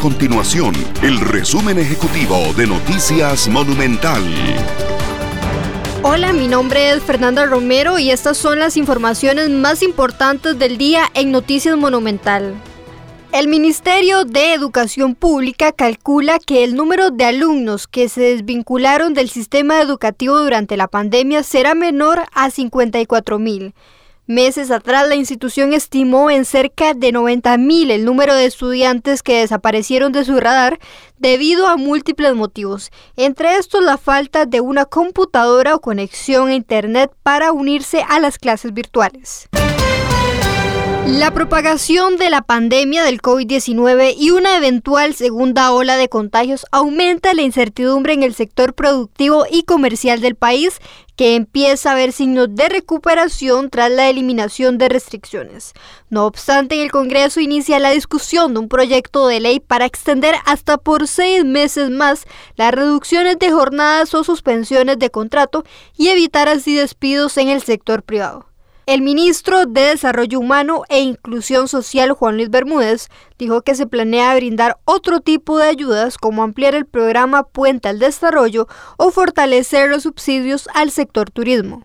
continuación el resumen ejecutivo de Noticias Monumental. Hola, mi nombre es Fernanda Romero y estas son las informaciones más importantes del día en Noticias Monumental. El Ministerio de Educación Pública calcula que el número de alumnos que se desvincularon del sistema educativo durante la pandemia será menor a 54 mil. Meses atrás, la institución estimó en cerca de 90.000 el número de estudiantes que desaparecieron de su radar debido a múltiples motivos, entre estos la falta de una computadora o conexión a Internet para unirse a las clases virtuales. La propagación de la pandemia del COVID-19 y una eventual segunda ola de contagios aumenta la incertidumbre en el sector productivo y comercial del país, que empieza a ver signos de recuperación tras la eliminación de restricciones. No obstante, el Congreso inicia la discusión de un proyecto de ley para extender hasta por seis meses más las reducciones de jornadas o suspensiones de contrato y evitar así despidos en el sector privado. El ministro de Desarrollo Humano e Inclusión Social, Juan Luis Bermúdez, dijo que se planea brindar otro tipo de ayudas como ampliar el programa Puente al Desarrollo o fortalecer los subsidios al sector turismo.